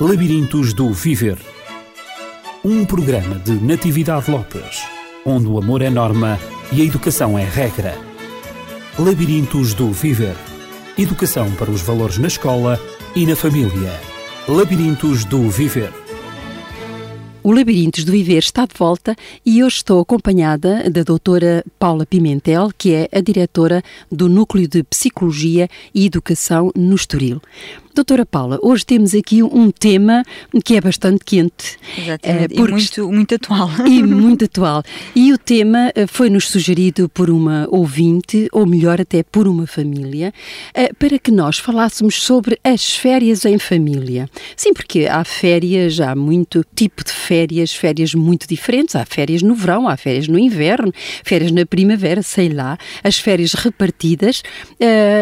Labirintos do Viver. Um programa de Natividade Lopes, onde o amor é norma e a educação é regra. Labirintos do Viver. Educação para os valores na escola e na família. Labirintos do Viver. O Labirintos do Viver está de volta e hoje estou acompanhada da doutora Paula Pimentel, que é a diretora do Núcleo de Psicologia e Educação no Estoril. Doutora Paula, hoje temos aqui um tema que é bastante quente. Exatamente, é, e muito, muito atual. E muito atual. E o tema eh, foi-nos sugerido por uma ouvinte, ou melhor, até por uma família, eh, para que nós falássemos sobre as férias em família. Sim, porque há férias, há muito tipo de férias, férias muito diferentes. Há férias no verão, há férias no inverno, férias na primavera, sei lá, as férias repartidas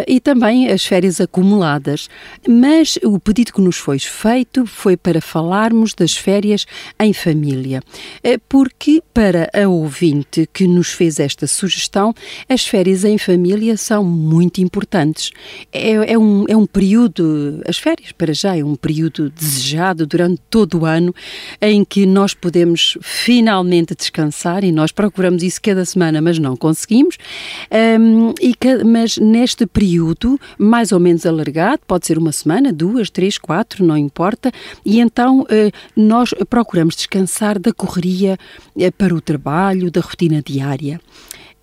e também as férias acumuladas mas o pedido que nos foi feito foi para falarmos das férias em família, eh, porque para a ouvinte que nos fez esta sugestão, as férias em família são muito importantes. É, é, um, é um período, as férias para já é um período desejado durante todo o ano, em que nós podemos finalmente descansar e nós procuramos isso cada semana, mas não conseguimos. Um, e, mas neste período, mais ou menos alargado, pode ser uma semana semana, duas, três, quatro, não importa, e então eh, nós procuramos descansar da correria eh, para o trabalho, da rotina diária.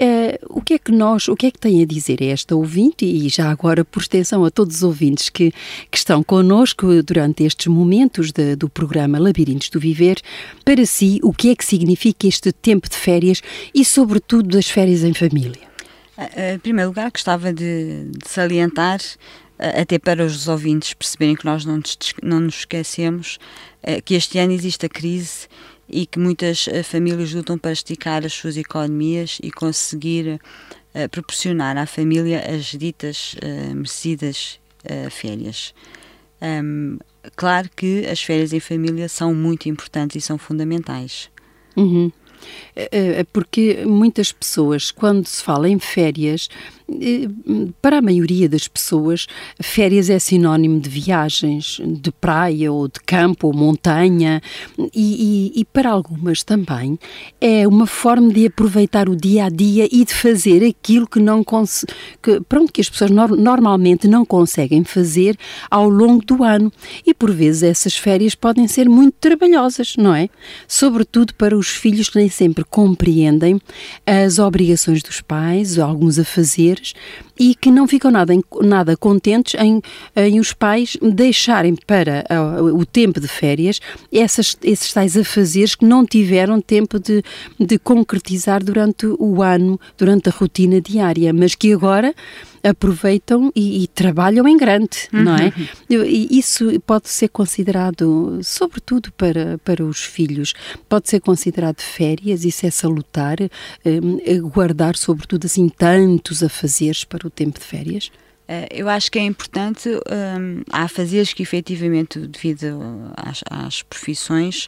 Uh, o que é que nós, o que é que tem a dizer esta ouvinte e já agora por extensão a todos os ouvintes que, que estão connosco durante estes momentos de, do programa Labirintos do Viver, para si, o que é que significa este tempo de férias e sobretudo das férias em família? Em primeiro lugar, gostava de, de salientar até para os ouvintes perceberem que nós não nos, esquecemos eh, que este ano existe a crise e que muitas eh, famílias lutam para esticar as suas economias e conseguir eh, proporcionar à família as ditas merecidas férias. claro que as férias em família são muito importantes e são fundamentais. Uhum. Porque muitas pessoas, quando se fala em férias, para a maioria das pessoas, férias é sinónimo de viagens, de praia ou de campo ou montanha, e, e, e, para algumas também é uma forma de aproveitar o dia a dia e de fazer aquilo que não que, pronto, que as pessoas no normalmente não conseguem fazer ao longo do ano. E por vezes essas férias podem ser muito trabalhosas, não é? Sobretudo para os filhos que nem sempre compreendem as obrigações dos pais, alguns a fazer Londres e que não ficam nada, nada contentes em, em os pais deixarem para o tempo de férias essas, esses tais afazeres que não tiveram tempo de, de concretizar durante o ano, durante a rotina diária, mas que agora aproveitam e, e trabalham em grande, uhum. não é? E isso pode ser considerado, sobretudo para, para os filhos, pode ser considerado férias, isso é salutar, um, guardar sobretudo assim tantos afazeres para tempo de férias? Eh, eu acho que é importante, um, há fazeres que efetivamente, devido às, às profissões,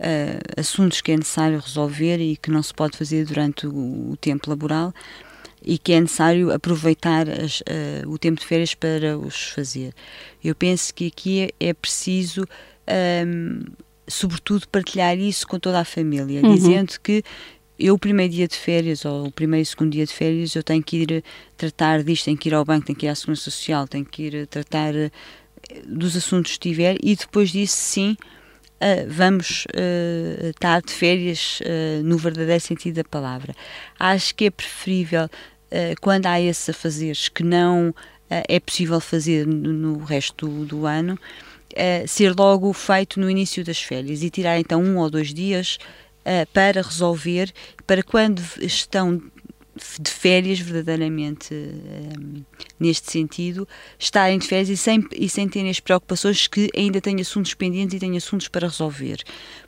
uh, assuntos que é necessário resolver e que não se pode fazer durante o, o tempo laboral, e que é necessário aproveitar as, uh, o tempo de férias para os fazer. Eu penso que aqui é, é preciso, um, ehm, sobretudo, partilhar isso com toda a família, uhum. dizendo que eu o primeiro dia de férias ou o primeiro e segundo dia de férias eu tenho que ir tratar disto, tenho que ir ao banco, tenho que ir à segurança social, tenho que ir tratar uh, dos assuntos que tiver e depois disso sim vamos estar de férias no verdadeiro sentido da palavra. Acho que é preferível eh, quando há esses afazeres que não eh, é possível fazer no, resto do, do ano, eh, ser logo feito no início das férias e tirar então um ou dois dias para resolver, para quando estão de férias verdadeiramente um, neste sentido, estarem de férias e sem, e sem terem as preocupações que ainda têm assuntos pendentes e têm assuntos para resolver.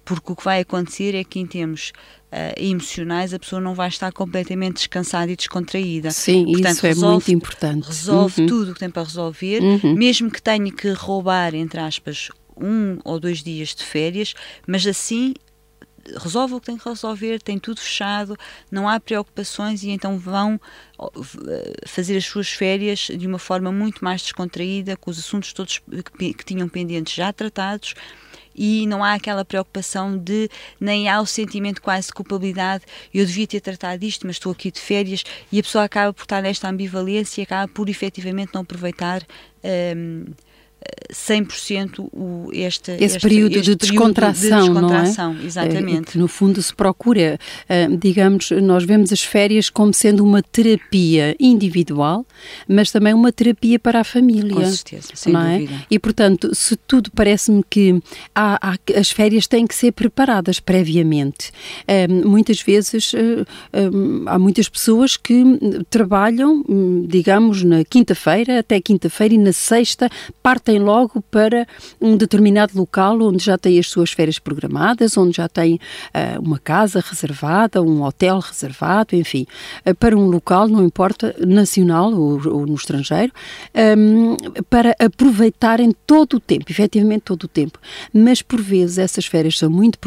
Porque o que vai acontecer é que em termos uh, emocionais a pessoa não vai estar completamente descansada e descontraída. Sim, Portanto, isso resolve, é muito importante. Resolve uhum. tudo o que tem para resolver, uhum. mesmo que tenha que roubar, entre aspas, um ou dois dias de férias, mas assim resolve o que tem que resolver, tem tudo fechado, não há preocupações e então vão fazer as suas férias de uma forma muito mais descontraída, com os assuntos todos que, que tinham pendentes já tratados e não há aquela preocupação de, nem há o sentimento quase de culpabilidade, eu devia ter tratado disto, mas estou aqui de férias, e a pessoa acaba por estar nesta ambivalência e acaba por efetivamente não aproveitar. Um, 100% o, este, Esse este, período, este de, descontração, de descontração, não é? exatamente. Que no fundo se procura, uh, digamos, nós vemos as férias como sendo uma terapia individual, mas também uma terapia para a família. Com certeza, sem não é? dúvida. E portanto, se tudo parece-me que há, há, as férias têm que ser preparadas previamente. Uh, muitas vezes há muitas pessoas que trabalham, hum, digamos, na quinta-feira até quinta-feira e na sexta partem partem logo para um determinado local onde já têm as suas férias programadas, onde já têm uh, uma casa reservada, um hotel reservado, enfim, uh, para um local, não importa, nacional ou, ou no estrangeiro, um, para aproveitarem todo o tempo, efetivamente todo o tempo. Mas por vezes essas férias são muito,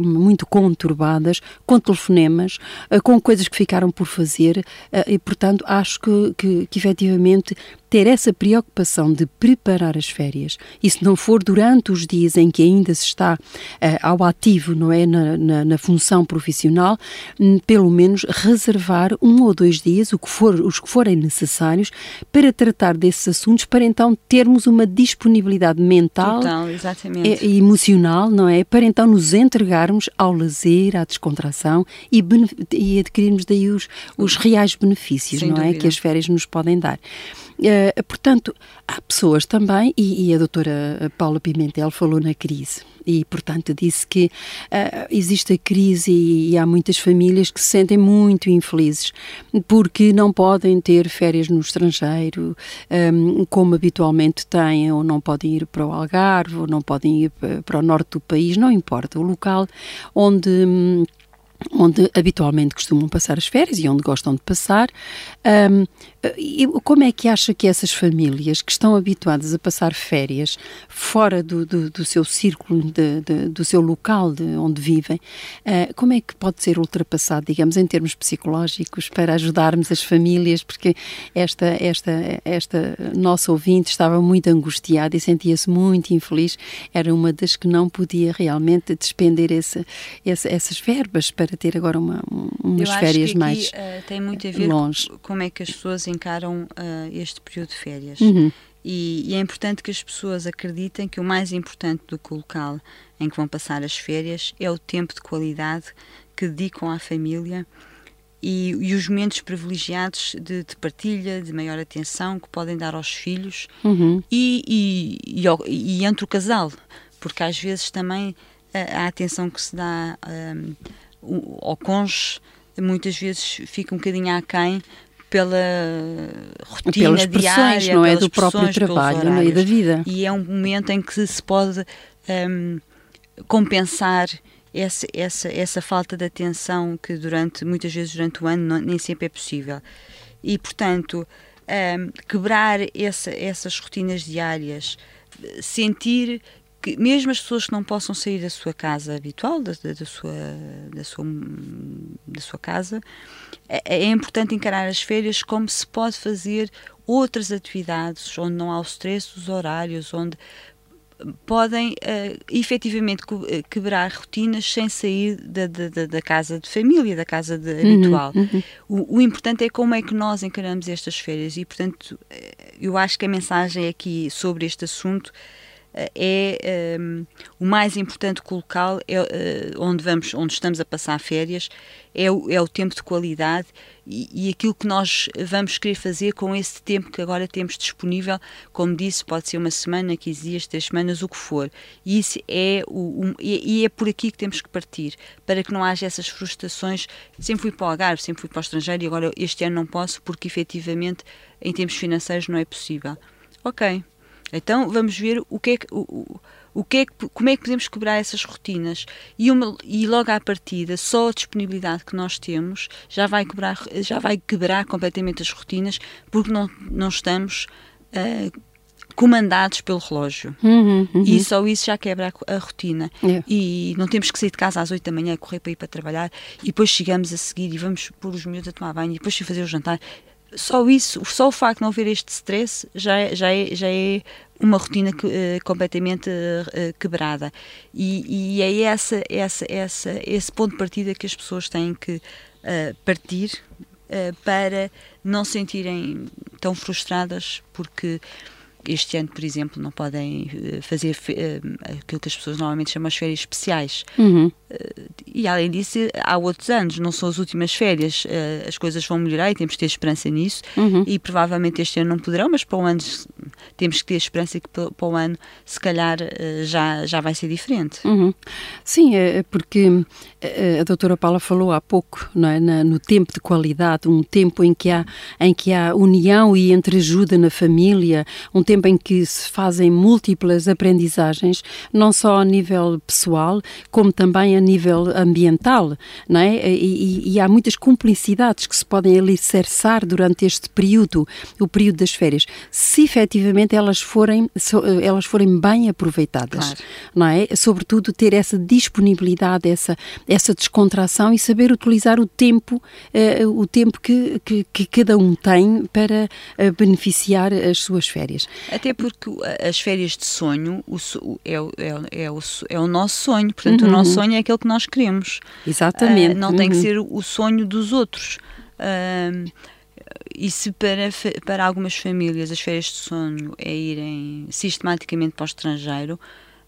muito conturbadas, com telefonemas, uh, com coisas que ficaram por fazer e, portanto, acho que, que, que efetivamente ter essa preocupação de preparar as férias e se não for durante os dias em que ainda se está uh, ao ativo, não é, na, na, na função profissional, um, pelo menos reservar um ou dois dias, o que for, os que forem necessários, para tratar desses assuntos, para então termos uma disponibilidade mental Total, e, e emocional, não é, para então nos entregarmos ao lazer, à descontração e, e adquirirmos daí os, os reais benefícios, Sem não dúvida. é, que as férias nos podem dar. Uh, portanto, há pessoas também, e, e, a doutora Paula Pimentel falou na crise, e portanto disse que uh, existe a crise e, e, há muitas famílias que se sentem muito infelizes porque não podem ter férias no estrangeiro um, como habitualmente têm, ou não podem ir para o Algarve, ou não podem ir para o norte do país, não importa, o local onde. Onde habitualmente costumam passar as férias e onde gostam de passar. Um, e como é que acha que essas famílias que estão habituadas a passar férias fora do, do, do seu círculo, de, de, do seu local de onde vivem, uh, como é que pode ser ultrapassado, digamos, em termos psicológicos, para ajudarmos as famílias? Porque esta, esta, esta nossa ouvinte estava muito angustiada e sentia-se muito infeliz. Era uma das que não podia realmente despender esse, esse, essas verbas para ter agora uma, umas férias mais uh, tem muito a ver longe. Com como é que as pessoas encaram uh, este período de férias. Uhum. E, e, é importante que as pessoas acreditem que o mais importante do que o local em que vão passar as férias é o tempo de qualidade que dedicam à família e, e os momentos privilegiados de, de, partilha, de maior atenção que podem dar aos filhos uhum. e, e, entre o casal, porque às vezes também a, a atenção que se dá um, ao cônjuge muitas vezes fica um bocadinho aquém pela rotina pelas diária, não é? do próprio trabalho não é? da vida. E é um momento em que se pode um, compensar essa, essa, essa falta de atenção que durante muitas vezes durante o ano não, nem sempre é possível. E portanto, um, quebrar essa, essas rotinas diárias, sentir que mesmo as pessoas que não possam sair da sua casa habitual, da, da, da sua, da, sua, da sua casa, é, é, importante encarar as férias como se pode fazer outras atividades onde não há o stress dos horários, onde podem uh, efetivamente quebrar rotinas sem sair da, da, da, casa de família, da casa de, uhum, habitual. Uhum. O, o, importante é como é que nós encaramos estas férias e, portanto, eu acho que a mensagem aqui sobre este assunto é um, o mais importante colocá-lo é, uh, onde vamos onde estamos a passar férias é o, é o tempo de qualidade e, e, aquilo que nós vamos querer fazer com esse tempo que agora temos disponível. Como disse pode ser uma semana 15 dias três semanas o que for. E isso é o, e, é por aqui que temos que partir para que não haja essas frustrações. Sempre fui para o Algarve sempre fui para o estrangeiro e agora este ano não posso porque efetivamente em termos financeiros não é possível. Ok então vamos ver o que é que, o, o que, é que como é que podemos quebrar essas rotinas e, uma, e logo à partida só a disponibilidade que nós temos já vai quebrar já vai quebrar completamente as rotinas porque não não estamos uh, comandados pelo relógio. Uhum, uhum. E só isso já quebra a, a rotina. É. E não temos que sair de casa às 8 da manhã, correr para ir para trabalhar, e depois chegamos a seguir e vamos pôr os miúdos a tomar banho, e depois fazer o jantar. Só isso, só o facto de não haver este stress já, é- já, é, já é uma rotina que, eh, completamente eh, quebrada. E, e é essa, essa, essa, esse ponto de partida que as pessoas têm que eh, partir para não se sentirem tão frustradas porque este ano, por exemplo, não podem fazer aquilo que as pessoas normalmente chamam as férias especiais. Uhum. E além disso, há outros anos, não são as últimas férias, eh, as coisas vão melhorar e temos que ter esperança nisso. Uhum. E provavelmente este ano não poderão, mas para o ano temos que ter esperança que para o ano, se calhar, eh, já, já vai ser diferente. Uhum. Sim, é porque eh, a doutora Paula falou há pouco não é? No tempo de qualidade, um tempo em que, há, em que há união e entreajuda na família, um tempo em que se fazem múltiplas aprendizagens, não só a nível pessoal, como também a nível ambiental, não é? E, e- e há muitas cumplicidades que se podem alicerçar durante este período, o período das férias, se efetivamente elas forem, so- elas forem bem aproveitadas Claro. não é? Sobretudo ter essa disponibilidade, essa, essa descontração e saber utilizar o tempo, eh, o tempo que, que, que cada um tem para eh, beneficiar as suas férias. Até porque as férias de sonho o é, o- é, é, o, é o nosso sonho, portanto, Uhum. o nosso sonho é aquele que nós queremos. Exatamente. Ah, não tem que Uhum. ser o sonho dos outros. Ahm, e se para, para algumas famílias as férias de sonho é irem sistematicamente para o estrangeiro,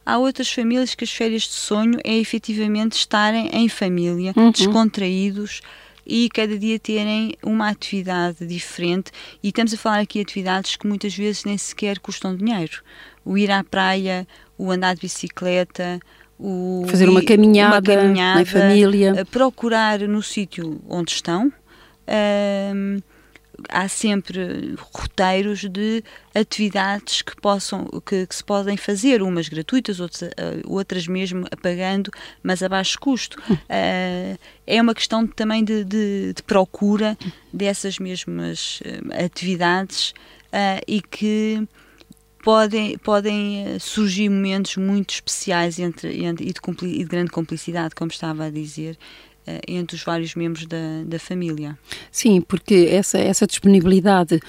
há outras famílias que as férias de sonho é efetivamente estarem em família, Uhum. descontraídos e cada dia terem uma atividade diferente. E estamos a falar aqui de atividades que muitas vezes nem sequer custam dinheiro. O ir à praia, o andar de bicicleta, o Fazer uma caminhada, uma caminhada, na família. procurar no sítio onde estão. ahm, há sempre roteiros de atividades que possam que, que se podem fazer, umas gratuitas, outras, ah, outras mesmo pagando, mas a baixo custo. Ah, é uma questão também de, de- de procura dessas mesmas ah, atividades ah, e que podem, podem eh, surgir momentos muito especiais entre, entre- e, de e de grande complicidade, como estava a dizer, entre os vários membros da, da família. Sim, porque essa, essa disponibilidade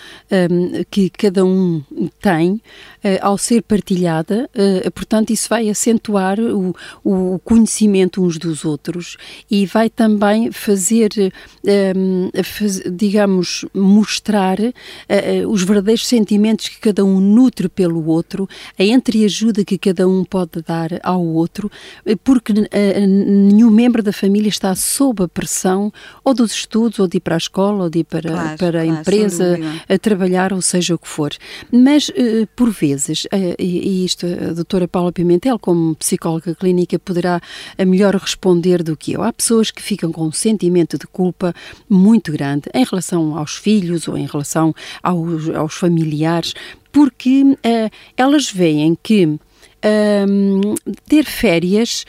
hum, que cada um tem, eh, ao ser partilhada, eh, portanto, isso vai acentuar o, o conhecimento uns dos outros e vai também fazer, hum, faz- digamos, mostrar eh, eh, os verdadeiros sentimentos que cada um nutre pelo outro, a entreajuda que cada um pode dar ao outro, eh, porque eh, nenhum membro da família está sob a pressão ou dos estudos, ou de ir para a escola, ou de ir para, Claro, para a claro, empresa a trabalhar, ou seja o que for. Mas, eh, por vezes, eh, e e isto a doutora Paula Pimentel, como psicóloga clínica, poderá a melhor responder do que eu. Há pessoas que ficam com um sentimento de culpa muito grande em relação aos filhos ou em relação aos, aos familiares, porque eh, elas veem que hum, ter férias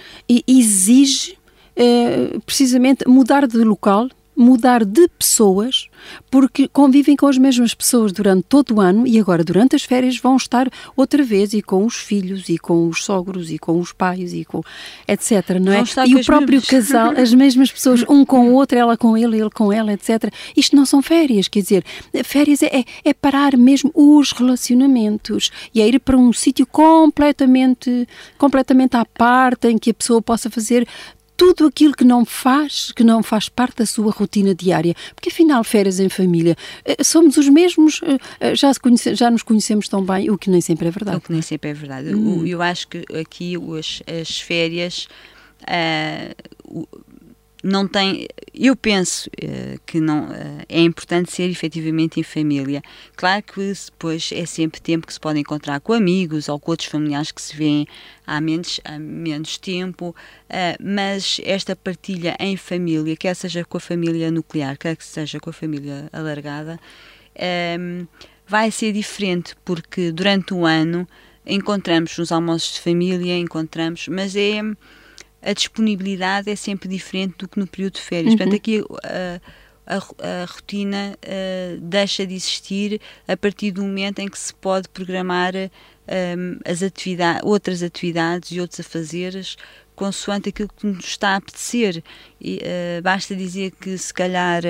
exige eh, precisamente mudar de local, mudar de pessoas, porque convivem com as mesmas pessoas durante todo o ano e agora durante as férias vão estar outra vez e com os filhos e com os sogros e com os pais e com etc, não é? E o próprio mesmas. casal, as mesmas pessoas, um com o outro, ela com ele, ele com ela, etc. Isto não são férias, quer dizer, férias é, é- é parar mesmo os relacionamentos e é ir para um sítio completamente, completamente à parte, em que a pessoa possa fazer tudo aquilo que não faz, que não faz parte da sua rotina diária, porque afinal férias em família eh, somos os mesmos, eh, eh, já, conhece- já nos conhecemos tão bem, o que nem sempre é verdade. O que nem sempre é verdade. Hum. Eu acho que aqui as, as férias o- não tem. Eu penso eh, que não eh, é importante ser efetivamente em família. Claro que depois é sempre tempo que se pode encontrar com amigos ou com outros familiares que se vêem há menos, há menos tempo, ah, mas esta partilha em família, quer seja com a família nuclear, quer que seja com a família alargada, ehm, vai ser diferente porque durante o ano encontramos nos almoços de família, encontramos, mas é a disponibilidade é sempre diferente do que no período de férias. Uhum. Portanto, aqui ah, a, a rotina uh, deixa de existir a partir do momento em que se pode programar um, as atividades, outras atividades e outros afazeres consoante aquilo que nos está a apetecer. E, uh, basta dizer que se calhar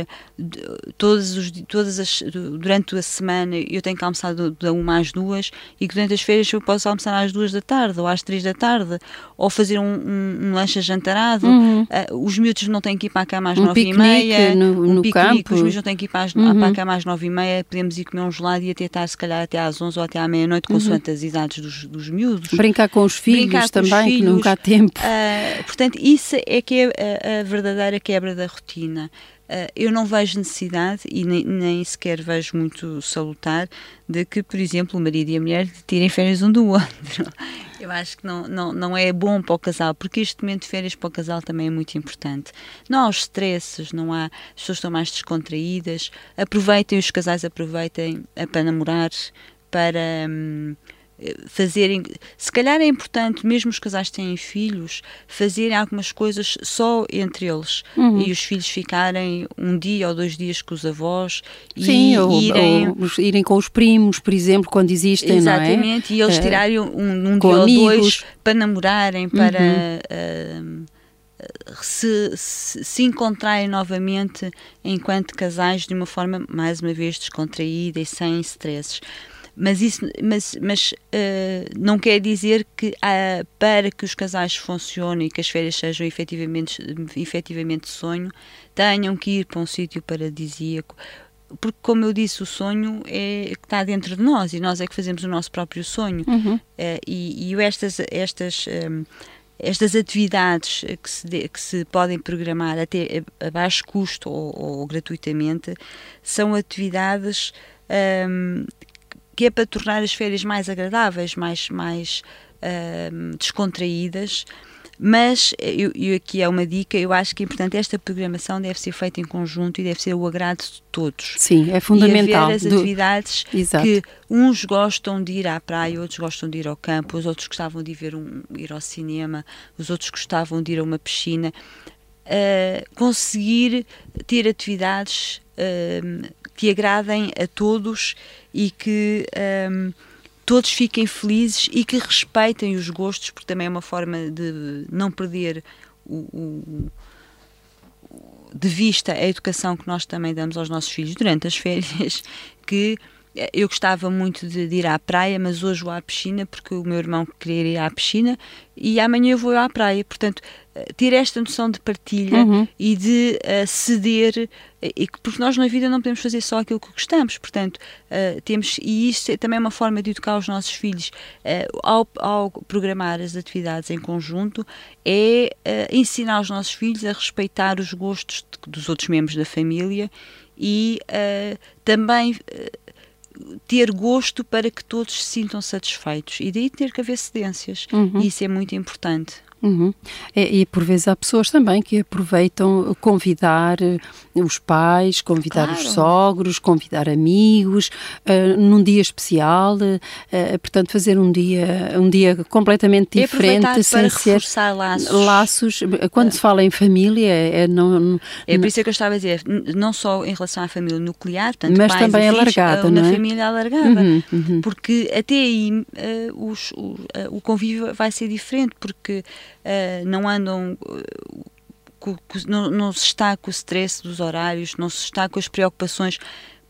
todos os, todas as, durante a semana eu tenho que almoçar da uma às duas e que durante as férias eu posso almoçar às duas da tarde ou às três da tarde ou fazer um, um, um lanche jantarado. Uhum. Uh, os miúdos não têm que ir para a cama às um nove e meia. No, um no piquenique, campo. os miúdos não têm que ir para, as, uhum. para a cama às nove e meia. Podemos ir comer um gelado e até estar se calhar até às onze ou até à meia-noite, uhum. consoante as idades dos, dos miúdos. Brincar com os filhos Brincar também, os filhos, que nunca há tempo. Uh, portanto, isso é que é a, a verdadeira quebra da rotina. Uh, eu não vejo necessidade e nem, nem, sequer vejo muito salutar de que, por exemplo, o marido e a mulher tirem férias um do outro. Eu acho que não, não, não é bom para o casal, porque este momento de férias para o casal também é muito importante. Não há os stresses, não há, as pessoas estão mais descontraídas. Aproveitem, os casais aproveitem para namorar, para. Hum, fazerem, se calhar é importante, mesmo os casais que têm filhos, fazerem algumas coisas só entre eles uhum. e os filhos ficarem um dia ou dois dias com os avós Sim, e ou, irem... Ou irem com os primos, por exemplo, quando existem, Exatamente, é? e eles tirarem um, um dia amigos. ou dois para namorarem, para uhum. uh, se, se, se, encontrarem novamente enquanto casais de uma forma, mais uma vez, descontraída e sem stresses mas isso mas, mas uh, não quer dizer que uh, para que os casais funcionem e que as férias sejam efetivamente, efetivamente sonho, tenham que ir para um sítio paradisíaco. Porque, como eu disse, o sonho é que está dentro de nós e nós é que fazemos o nosso próprio sonho. Uhum. Uh, e, e estas, estas, um, estas atividades que se, de, que se podem programar até a, baixo custo ou, ou gratuitamente são atividades um, que é para tornar as férias mais agradáveis, mais, mais uh, descontraídas. Mas, e aqui é uma dica, eu acho que é importante, esta programação deve ser feita em conjunto e deve ser o agrado de todos. Sim, é fundamental. E haver as atividades do... que uns gostam de ir à praia, outros gostam de ir ao campo, os outros gostavam de ir, um, ir ao cinema, os outros gostavam de ir a uma piscina. Uh, conseguir ter atividades que agradem a todos e que um, todos fiquem felizes e que respeitem os gostos, porque também é uma forma de não perder o, o, de vista a educação que nós também damos aos nossos filhos durante as férias, que eu gostava muito de, de, ir à praia, mas hoje vou à piscina porque o meu irmão queria ir à piscina e amanhã eu vou à praia. Portanto, eh, ter esta noção de partilha uhum. e de uh, ceder, e, porque nós na vida não podemos fazer só aquilo que gostamos. Portanto, uh, temos, e isto é também uma forma de educar os nossos filhos uh, ao, ao, programar as atividades em conjunto, é ensinar os nossos filhos a respeitar os gostos de, dos outros membros da família e também ter gosto para que todos se sintam satisfeitos e daí ter que haver cedências. Uhum. E isso é muito importante. Uhum. E, e, por vezes há pessoas também que aproveitam convidar eh, os pais, convidar claro. os sogros, convidar amigos uh, num dia especial, uh, portanto fazer um dia um dia completamente diferente, sem ser laços. laços. Quando se fala em família, é não, não é por isso que eu estava a dizer, não só em relação à família nuclear, tanto mas também alargada, na é? família alargada, uhum, uhum. porque até aí os, o, o convívio vai ser diferente, porque uh, não andam. Uh, não, não se está com o stress dos horários, não se está com as preocupações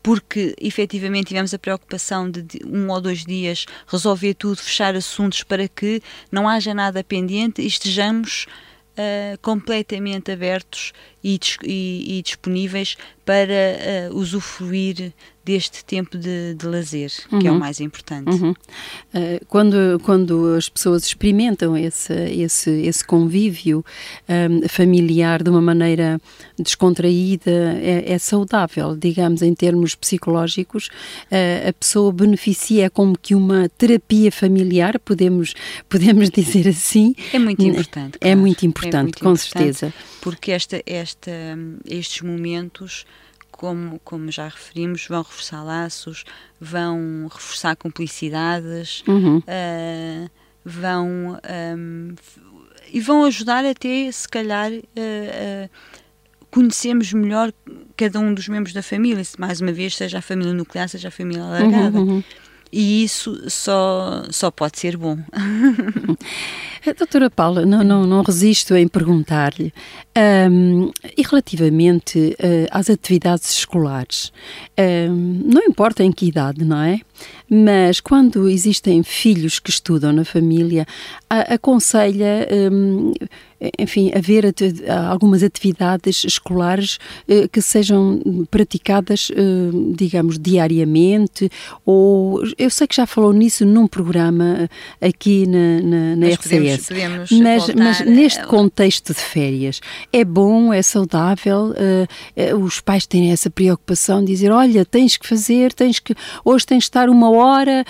porque efetivamente tivemos a preocupação de, um ou dois dias resolver tudo, fechar assuntos para que não haja nada pendente e estejamos uh, completamente abertos e, e, e disponíveis para uh, usufruir deste tempo de, de lazer, uhum. que é o uhum. mais importante. Uhum. Uh, quando, quando as pessoas experimentam esse, esse, esse convívio um, familiar de uma maneira descontraída, é, é, saudável, digamos, em termos psicológicos, uh, a pessoa beneficia é como que uma terapia familiar, podemos, podemos dizer assim. É muito importante. É, muito importante, é muito com importante, certeza. Porque esta, esta, estes momentos como, como já referimos, vão reforçar laços, vão reforçar cumplicidades, uhum. uh, vão um, e vão ajudar até, se calhar, uh, uh, conhecemos melhor cada um dos membros da família, se mais uma vez seja a família nuclear, seja a família alargada. Uhum, uhum. E isso só, só pode ser bom. Doutora Paula, não, não, não resisto em perguntar-lhe, um, e relativamente uh, às atividades escolares, um, não importa em que idade, não é? Mas quando existem filhos que estudam na família, a, aconselha, um, enfim, haver algumas atividades escolares uh, que sejam praticadas, uh, digamos, diariamente, ou eu sei que já falou nisso num programa aqui na, na, na RCS, podemos, podemos mas, mas neste contexto de férias, é bom, é saudável, uh, os pais têm essa preocupação de dizer, olha, tens que fazer, tens que, hoje tens de estar uma hora a,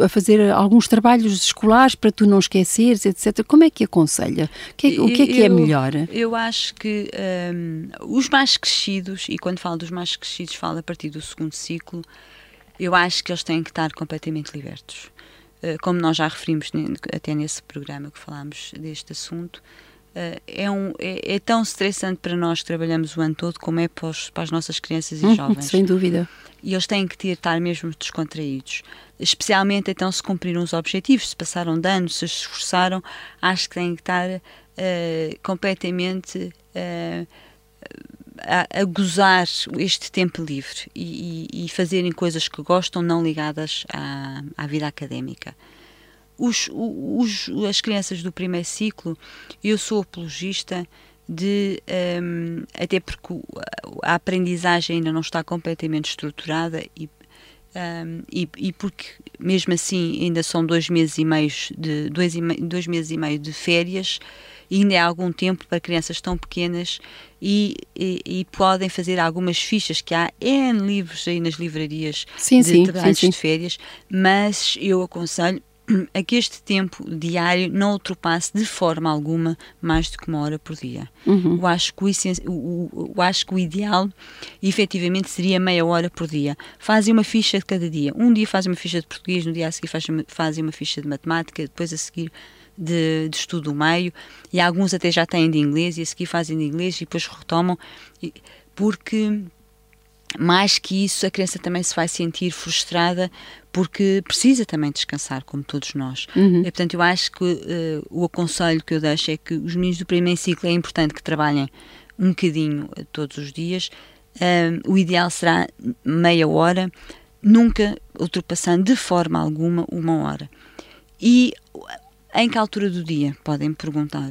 a, a fazer alguns trabalhos escolares para tu não esqueceres, etc. Como é que aconselha? O que é, o que, é, que é melhor? Eu acho que um, os mais crescidos, e quando falo dos mais crescidos, falo a partir do segundo ciclo, eu acho que eles têm que estar completamente libertos. Uh, como nós já referimos até nesse programa que falámos deste assunto, é, um, é, é, tão estressante para nós que trabalhamos o ano todo como é para, os, para as nossas crianças e uhum, jovens. Sem dúvida. E eles têm que ter, estar mesmo descontraídos. Especialmente então se cumpriram os objetivos, se passaram de ano, se esforçaram, acho que têm que estar uh, completamente uh, a, a, gozar este tempo livre e, e, e, fazerem coisas que gostam, não ligadas à, à vida académica os, os, as crianças do primeiro ciclo, eu sou apologista de, um, até porque a aprendizagem ainda não está completamente estruturada e, um, e, e, porque mesmo assim ainda são dois meses e meio de dois, e meio, dois meses e meio de férias e ainda há algum tempo para crianças tão pequenas e, e, e, podem fazer algumas fichas que há N livros aí nas livrarias sim, de sim, trabalhos sim, de férias, mas eu aconselho a que este tempo diário não ultrapasse de forma alguma mais do que uma hora por dia. Uhum. Eu, acho que o, eu acho que o ideal, efetivamente, seria meia hora por dia. Fazem uma ficha de cada dia. Um dia fazem uma ficha de português, no dia a seguir fazem, fazem uma ficha de matemática, depois a seguir de, de estudo do meio, e alguns até já têm de inglês, e a seguir fazem de inglês e depois retomam, porque mais que isso, a criança também se vai sentir frustrada porque precisa também descansar, como todos nós. Uhum. E, portanto, eu acho que uh, o aconselho que eu deixo é que os meninos do primeiro ciclo é importante que trabalhem um bocadinho uh, todos os dias. Uh, o ideal será meia hora, nunca ultrapassando de forma alguma uma hora. E em que altura do dia? Podem perguntar.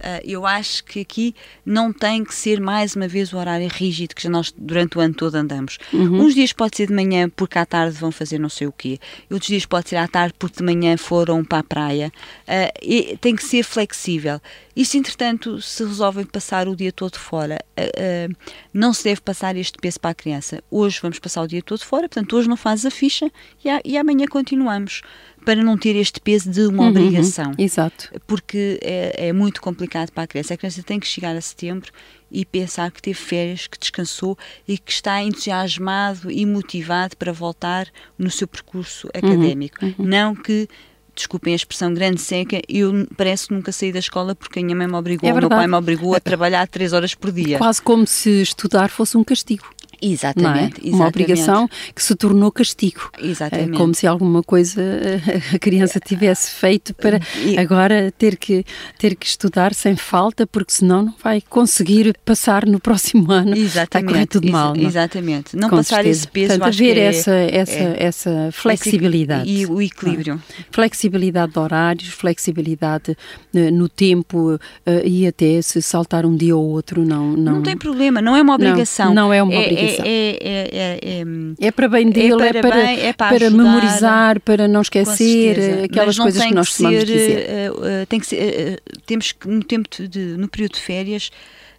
Uh, eu acho que aqui não tem que ser mais uma vez o horário rígido que nós durante o ano todo andamos. Uhum. Uns dias pode ser de manhã porque à tarde vão fazer não sei o quê, outros dias pode ser à tarde porque de manhã foram para a praia. Uh, tem que ser flexível. E se entretanto se resolvem passar o dia todo fora, uh, não se deve passar este peso para a criança. Hoje vamos passar o dia todo fora, portanto hoje não faz a ficha e, a, e amanhã continuamos para não ter este peso de uma uhum, obrigação. Uhum, exato. Porque é, é, muito complicado para a criança. A criança tem que chegar a setembro e pensar que teve férias, que descansou e que está entusiasmado e motivado para voltar no seu percurso uhum, académico. Uhum, não que desculpem a expressão grande seca, eu parece que nunca saí da escola porque a minha mãe me obrigou, é o meu pai me obrigou a trabalhar três horas por dia. Quase como se estudar fosse um castigo. Exatamente, é? exatamente, Uma obrigação que se tornou castigo. Exatamente. É como se alguma coisa a criança tivesse feito para agora ter que, ter que estudar sem falta, porque senão não vai conseguir passar no próximo ano. Exatamente. Está correr tudo mal. Não? Exatamente. Não Com passar certeza. esse peso. Portanto, haver é, essa, essa, é, essa flexibilidade. E o equilíbrio. Flexibilidade de horários, flexibilidade uh, no tempo uh, e até se saltar um dia ou outro não. Não, não tem problema, não é uma obrigação. Não, não é uma é, obrigação. É, é, é, é, para bem dele, é para, bem, é para, para memorizar, para não esquecer aquelas coisas que nós costumamos dizer. Uh, tem que ser, uh, temos que, no, tempo de, no período de férias,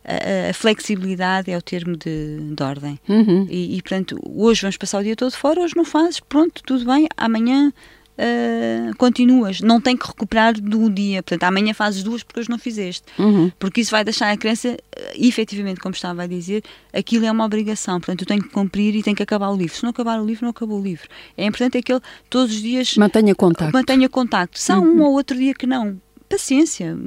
a, a flexibilidade é o termo de, de ordem. Uhum. E, e, portanto, hoje vamos passar o dia todo fora, hoje não fazes, pronto, tudo bem, amanhã uh, continuas. Não tem que recuperar do dia. Portanto, amanhã fazes duas porque hoje não fizeste. Uhum. Porque isso vai deixar a criança, uh, efetivamente, como estava a dizer, aquilo é uma obrigação. Portanto, eu tenho que cumprir e tenho que acabar o livro. Se não acabar o livro, não acabou o livro. É importante é que ele todos os dias mantenha contacto. Mantenha contacto. Há uhum. um ou outro dia que não, paciência.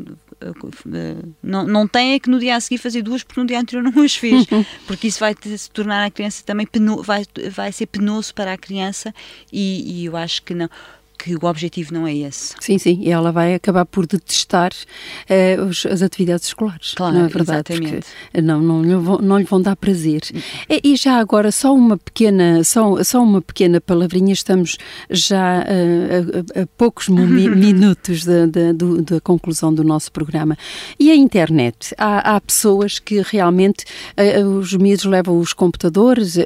não, não tem é que no dia a seguir fazer duas porque no dia anterior não as fez, porque isso vai se tornar a criança também peno, vai, vai ser penoso para a criança e, e eu acho que não que o objetivo não é esse. Sim, sim, e ela vai acabar por detestar uh, os, as atividades escolares, claro, não é verdade? Exatamente. Não, não, lhe vão, não lhe vão dar prazer. E, e, já agora, só uma pequena, só, só uma pequena palavrinha, estamos já uh, a, a, poucos minutos da, da, do, da, conclusão do nosso programa. E a internet? Há, há pessoas que realmente, uh, os miúdos levam os computadores,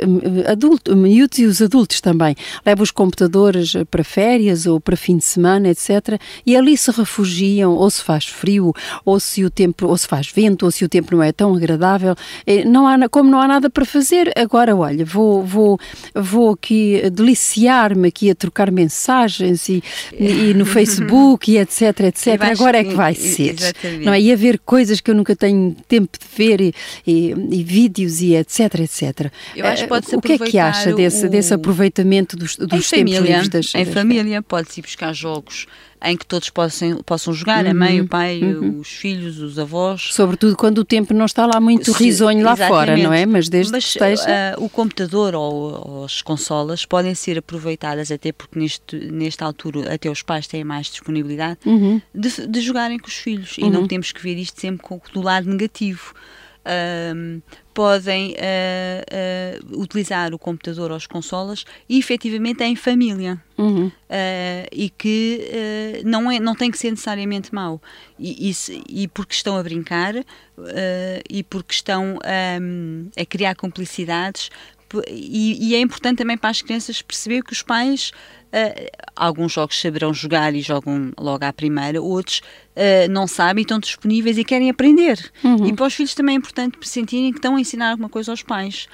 adultos, miúdos e os adultos também, levam os computadores para férias, ou para fim de semana, etc. E ali se refugiam, ou se faz frio, ou se o tempo, ou se faz vento, ou se o tempo não é tão agradável. Eh, não há, como não há nada para fazer, agora olha, vou, vou, vou aqui deliciar-me aqui a trocar mensagens e, e no Facebook e etc, etc. Agora é que vai ser. Não é? E a ver coisas que eu nunca tenho tempo de ver e, e, e vídeos e etc, etc. Eu acho que pode eh, o que é que acha desse, o... desse aproveitamento dos, dos tempos livres das, Em família, pode-se ir buscar jogos em que todos possam, possam jogar, uhum, a mãe, o pai, uhum. os filhos, os avós. Sobretudo quando o tempo não está lá muito Se, risonho lá exatamente. fora, não é? Mas desde Mas, que esteja... Uh, o computador ou, ou, as consolas podem ser aproveitadas até porque neste, nesta altura até os pais têm mais disponibilidade uhum. de, de, jogarem com os filhos e não uhum. temos que ver isto sempre com, do lado negativo. Um, podem uh, uh, utilizar o computador ou as consolas e efetivamente é em família uhum. uh, e que não, é, não tem que ser necessariamente mau e, e, e porque estão a brincar e porque estão um, a criar cumplicidades e, e, é importante também para as crianças perceber que os pais Uh, alguns jogos saberão jogar e jogam logo à primeira, outros uh, não sabem, estão disponíveis e querem aprender. Uhum. E para os filhos também é importante sentirem que estão a ensinar alguma coisa aos pais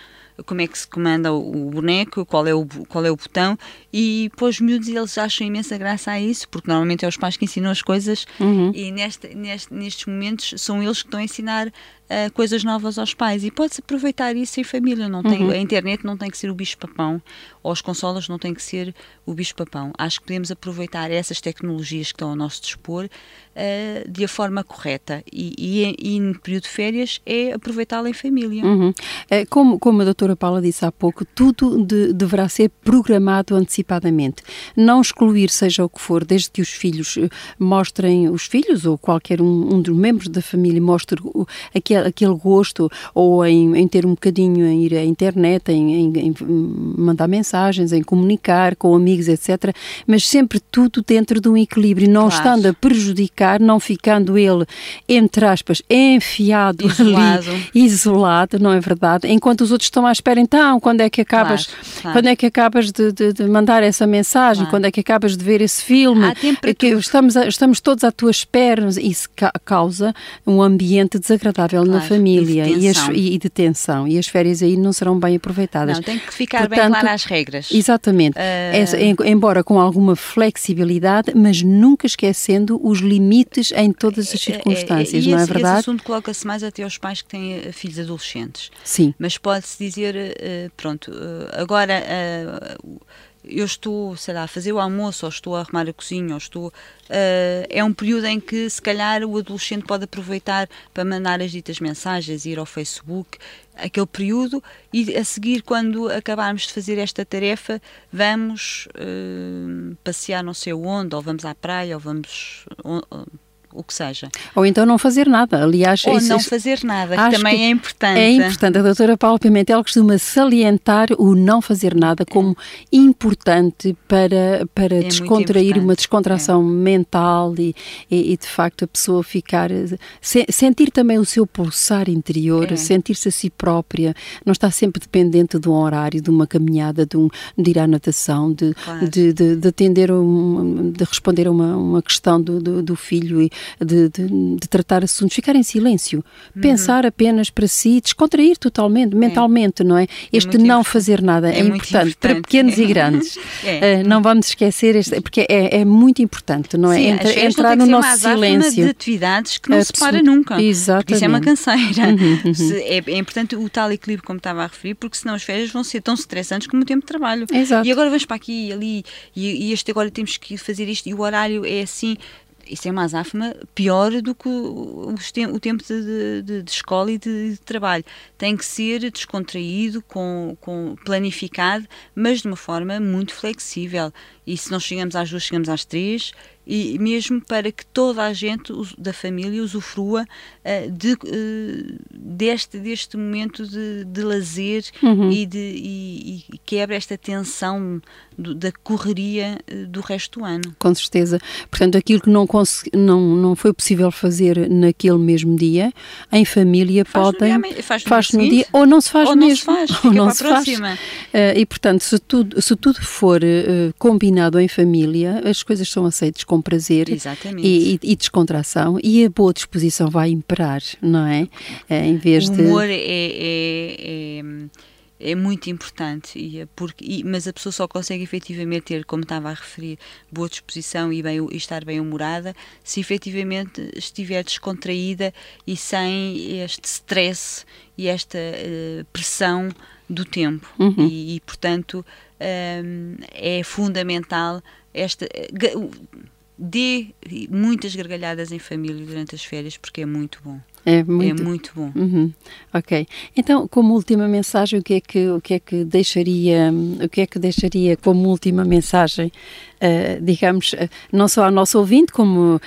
como é que se comanda o boneco, qual é o, qual é o botão, e para os miúdos eles acham imensa graça a isso, porque normalmente é os pais que ensinam as coisas, uhum. e neste, neste, nestes momentos são eles que estão a ensinar uh, coisas novas aos pais e pode-se aproveitar isso em família. Não tem, uhum. A internet não tem que ser o bicho-papão ou as consolas não tem que ser o bicho-papão. Acho que podemos aproveitar essas tecnologias que estão ao nosso dispor uh, de a forma correta e, e, e, no período de férias é aproveitá-la em família. Uhum. É, como, como a doutora Paula disse há pouco, tudo de, deverá ser programado antecipadamente. Não excluir, seja o que for, desde que os filhos eh, mostrem, os filhos ou qualquer um, um dos membros da família mostre aquele aquele, aquele gosto, ou em, em, ter um bocadinho em ir à internet, em, em, em, mandar mensagens, em comunicar com amigos, etc. Mas sempre tudo dentro de um equilíbrio, não claro. estando a prejudicar, não ficando ele, entre aspas, enfiado isolado. ali, isolado, não é verdade? Enquanto os outros estão à espera, então, quando é que acabas, claro, claro. Quando é que acabas de, de, de mandar essa mensagem? Quando é que acabas de ver esse filme? que estamos, estamos todos à tua espera. Isso causa um ambiente desagradável claro, na família e, as, e, de tensão. E as férias aí não serão bem aproveitadas. Não, tem que ficar Portanto, bem claras as regras. Exatamente. Uh... embora com alguma flexibilidade, mas nunca esquecendo os limites em todas as é, é, circunstâncias, é, não é verdade? Esse assunto coloca-se mais até aos pais que têm eh, filhos adolescentes. Sim. Mas pode-se dizer, uh, pronto, uh, agora eu estou, sei lá, a fazer o almoço, ou estou a arrumar a cozinha, ou estou. Uh, é um período em que, se calhar, o adolescente pode aproveitar para mandar as ditas mensagens, ir ao Facebook, aquele período, e a seguir, quando acabarmos de fazer esta tarefa, vamos uh, passear não sei onde, ou vamos à praia, ou vamos. O que seja. Ou então não fazer nada, aliás... Ou isso, não fazer nada, que também que é importante. É importante. A doutora Paula Pimentel costuma salientar o não fazer nada como é. importante para, para é descontrair uma descontração é. mental e, e, e, de facto, a pessoa ficar... Se, sentir também o seu pulsar interior, é. sentir-se a si própria, não estar sempre dependente de um horário, de uma caminhada, de, um, de ir à natação, de, claro. de, de, de, atender, um, de responder a uma, uma questão do, do, do filho e de, de, de tratar assuntos, ficar em silêncio, uhum. pensar apenas para si, descontrair totalmente, é. mentalmente, não é? Este é não fazer nada é, é importante, importante, para pequenos e grandes. uh, não vamos esquecer, este, porque é, é muito importante, não é? Sim, Entra, entrar no nosso silêncio. de atividades que não se para nunca. Exatamente. Isso é uma canseira. Uhum, uhum. É, é, importante o tal equilíbrio, como estava a referir, porque senão as férias vão ser tão estressantes como o tempo de trabalho. Exato. E agora vamos para aqui e ali, e, e este agora temos que fazer isto, e o horário é assim isso é uma azáfama pior do que o, o tempo de, de, de, escola e de, de, trabalho. Tem que ser descontraído, com, com, planificado, mas de uma forma muito flexível. E se nós chegamos às duas, chegamos às três, e mesmo para que toda a gente da família usufrua uh, de, uh, deste, deste momento de, de lazer uhum. e, de, e, e quebra esta tensão do, da correria uh, do resto do ano. Com certeza. Portanto, aquilo que não, não, não foi possível fazer naquele mesmo dia, em família faz podem. No dia, faz no, faz dia, no dia, ou não se faz ou mesmo. Não se faz, ou não se próxima. faz. e portanto, se tudo, se tudo for combinado em família, as coisas são aceitas com prazer e, e, e, descontração e a boa disposição vai imperar, não é? é em vez o de. humor é, é, é, é muito importante, e, é porque, e, mas a pessoa só consegue efetivamente ter, como estava a referir, boa disposição e, bem, e estar bem humorada se efetivamente estiver descontraída e sem este stress e esta uh, pressão do tempo. Uhum. E, portanto, é fundamental esta dê muitas gargalhadas em família durante as férias porque é muito bom. É muito, é muito bom. Uhum. Ok. Então, como última mensagem, o que é que o que é que deixaria o que é que deixaria como última mensagem, uh, digamos, uh, não só ao nosso ouvinte, como uh,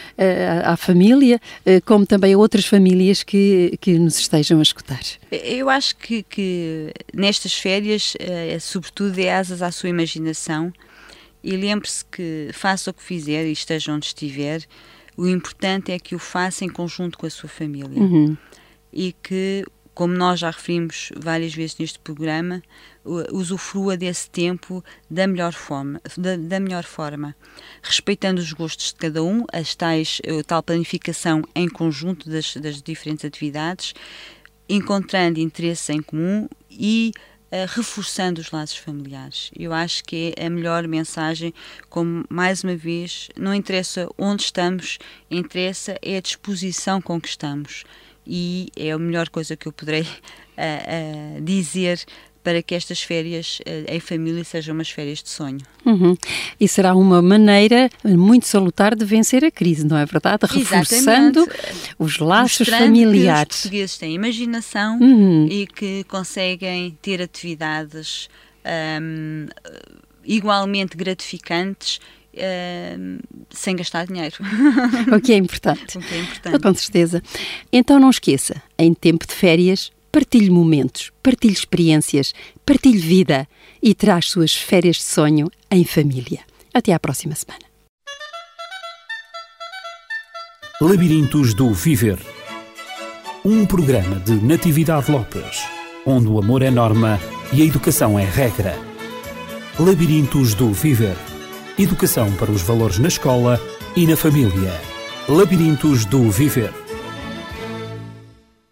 à família, como também a outras famílias que que nos estejam a escutar? Eu acho que, que nestas férias, sobretudo, é asas à sua imaginação e lembre-se que, faça o que fizer e esteja onde estiver, o importante é que o faça em conjunto com a sua família. Uhum. E que, como nós já referimos várias vezes neste programa, usufrua desse tempo da melhor forma, da, da, melhor forma, respeitando os gostos de cada um, as tais, a tal planificação em conjunto das, das diferentes atividades, encontrando interesses em comum e uh, reforçando os laços familiares. Eu acho que é a melhor mensagem, como mais uma vez, não interessa onde estamos, interessa é a disposição com que estamos. E é a melhor coisa que eu poderei uh, uh, dizer para que estas férias uh, em família sejam umas férias de sonho. Uhum. E será uma maneira muito salutar de vencer a crise, não é verdade? Reforçando Exatamente. os laços Mostrando familiares. Que os portugueses têm imaginação uhum. e que conseguem ter atividades um, igualmente gratificantes Uh, sem gastar dinheiro. O que é importante. O que é importante. Com certeza. Então não esqueça, em tempo de férias, partilhe momentos, partilhe experiências, partilhe vida e traz suas férias de sonho em família. Até à próxima semana. Labirintos do Viver um programa de Natividade Lopes, onde o amor é norma e a educação é regra. Labirintos do Viver educação para os valores na escola e na família. Labirintos do Viver